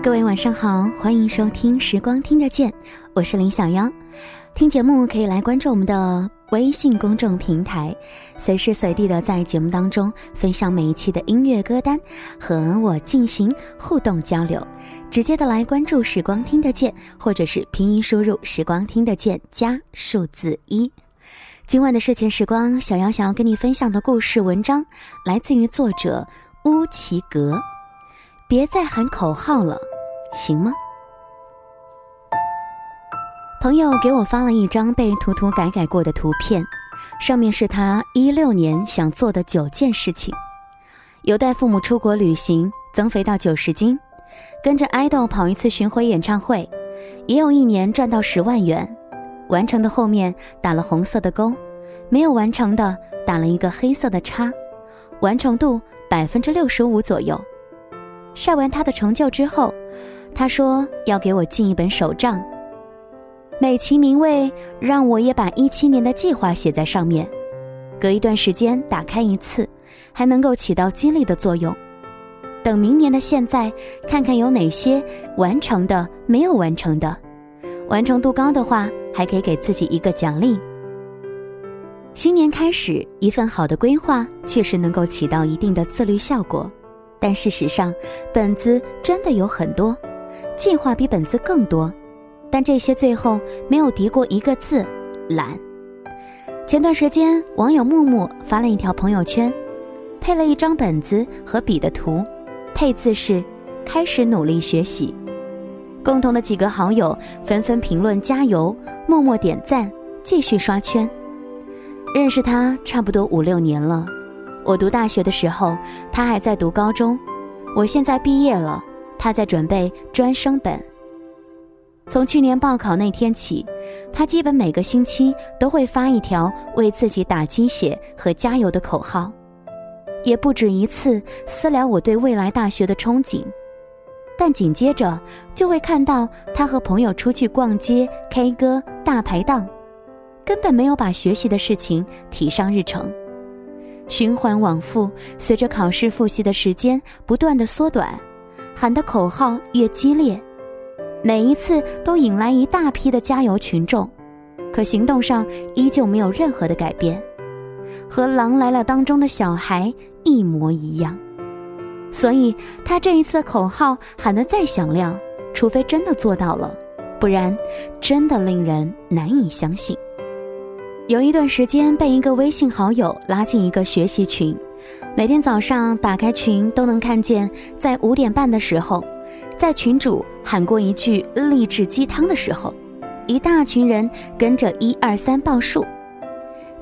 各位晚上好，欢迎收听《时光听得见》，我是林小妖。听节目可以来关注我们的微信公众平台，随时随地的在节目当中分享每一期的音乐歌单，和我进行互动交流。直接的来关注《时光听得见》，或者是拼音输入“时光听得见”加数字一。今晚的睡前时光，小妖想要跟你分享的故事文章，来自于作者乌奇格。别再喊口号了，行吗？朋友给我发了一张被涂涂改改过的图片，上面是他一六年想做的九件事情：有带父母出国旅行，增肥到九十斤；跟着爱豆跑一次巡回演唱会；也有一年赚到十万元。完成的后面打了红色的勾，没有完成的打了一个黑色的叉，完成度百分之六十五左右。晒完他的成就之后，他说要给我进一本手账，美其名谓让我也把一七年的计划写在上面，隔一段时间打开一次，还能够起到激励的作用。等明年的现在，看看有哪些完成的、没有完成的，完成度高的话，还可以给自己一个奖励。新年开始，一份好的规划确实能够起到一定的自律效果。但事实上，本子真的有很多，计划比本子更多，但这些最后没有敌过一个字——懒。前段时间，网友木木发了一条朋友圈，配了一张本子和笔的图，配字是“开始努力学习”。共同的几个好友纷纷评论加油，默默点赞，继续刷圈。认识他差不多五六年了。我读大学的时候，他还在读高中；我现在毕业了，他在准备专升本。从去年报考那天起，他基本每个星期都会发一条为自己打鸡血和加油的口号，也不止一次私聊我对未来大学的憧憬。但紧接着就会看到他和朋友出去逛街、K 歌、大排档，根本没有把学习的事情提上日程。循环往复，随着考试复习的时间不断的缩短，喊的口号越激烈，每一次都引来一大批的加油群众，可行动上依旧没有任何的改变，和《狼来了》当中的小孩一模一样。所以他这一次口号喊得再响亮，除非真的做到了，不然真的令人难以相信。有一段时间被一个微信好友拉进一个学习群，每天早上打开群都能看见，在五点半的时候，在群主喊过一句励志鸡汤的时候，一大群人跟着一二三报数。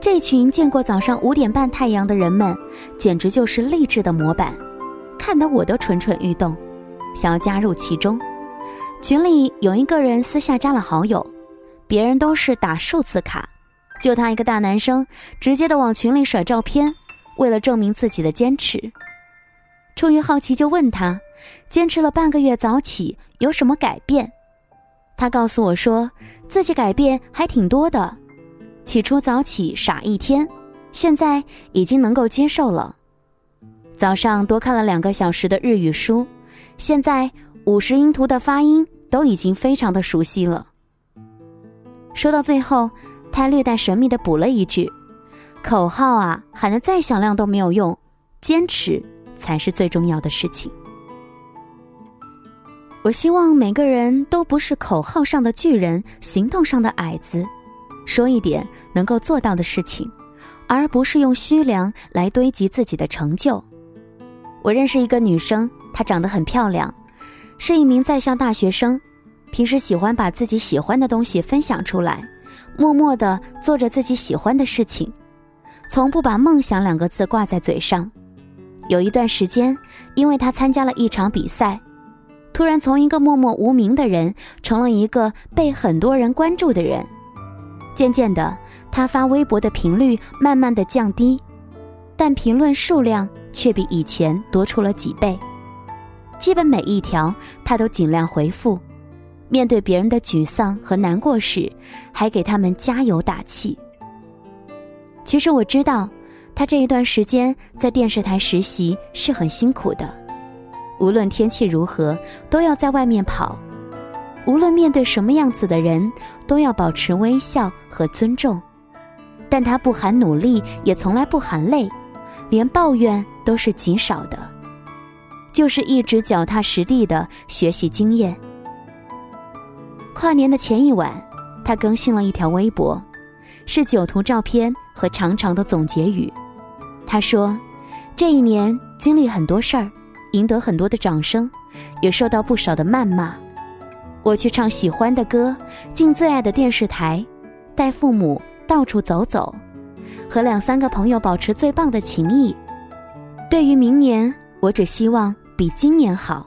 这群见过早上五点半太阳的人们，简直就是励志的模板，看得我都蠢蠢欲动，想要加入其中。群里有一个人私下加了好友，别人都是打数字卡。就他一个大男生，直接的往群里甩照片，为了证明自己的坚持。出于好奇，就问他，坚持了半个月早起有什么改变？他告诉我说，自己改变还挺多的。起初早起傻一天，现在已经能够接受了。早上多看了两个小时的日语书，现在五十音图的发音都已经非常的熟悉了。说到最后。他略带神秘的补了一句：“口号啊，喊得再响亮都没有用，坚持才是最重要的事情。”我希望每个人都不是口号上的巨人，行动上的矮子，说一点能够做到的事情，而不是用虚梁来堆积自己的成就。我认识一个女生，她长得很漂亮，是一名在校大学生，平时喜欢把自己喜欢的东西分享出来。默默地做着自己喜欢的事情，从不把“梦想”两个字挂在嘴上。有一段时间，因为他参加了一场比赛，突然从一个默默无名的人，成了一个被很多人关注的人。渐渐的，他发微博的频率慢慢的降低，但评论数量却比以前多出了几倍。基本每一条，他都尽量回复。面对别人的沮丧和难过时，还给他们加油打气。其实我知道，他这一段时间在电视台实习是很辛苦的，无论天气如何，都要在外面跑；无论面对什么样子的人，都要保持微笑和尊重。但他不喊努力，也从来不喊累，连抱怨都是极少的，就是一直脚踏实地的学习经验。跨年的前一晚，他更新了一条微博，是酒图照片和长长的总结语。他说：“这一年经历很多事儿，赢得很多的掌声，也受到不少的谩骂。我去唱喜欢的歌，进最爱的电视台，带父母。”到处走走，和两三个朋友保持最棒的情谊。对于明年，我只希望比今年好，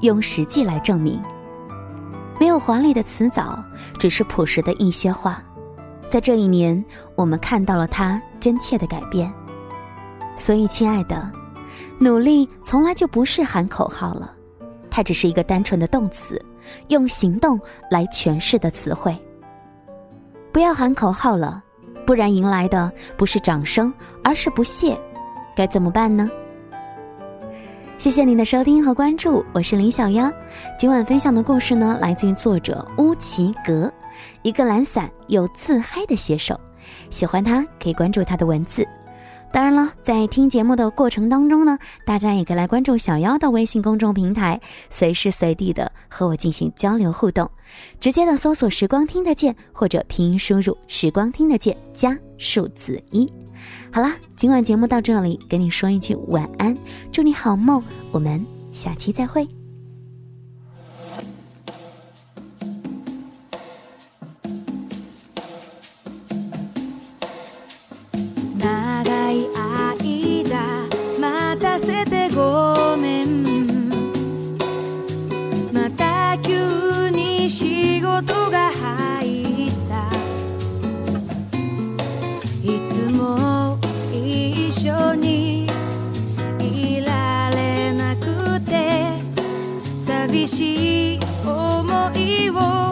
用实际来证明。没有华丽的辞藻，只是朴实的一些话。在这一年，我们看到了他真切的改变。所以，亲爱的，努力从来就不是喊口号了，它只是一个单纯的动词，用行动来诠释的词汇。不要喊口号了，不然迎来的不是掌声，而是不屑。该怎么办呢？谢谢您的收听和关注，我是林小妖。今晚分享的故事呢，来自于作者乌奇格，一个懒散又自嗨的写手。喜欢他可以关注他的文字。当然了，在听节目的过程当中呢，大家也可以来关注小妖的微信公众平台，随时随地的和我进行交流互动。直接的搜索“时光听得见”或者拼音输入“时光听得见”加数字一。好啦，今晚节目到这里，跟你说一句晚安，祝你好梦，我们下期再会。しい思いを。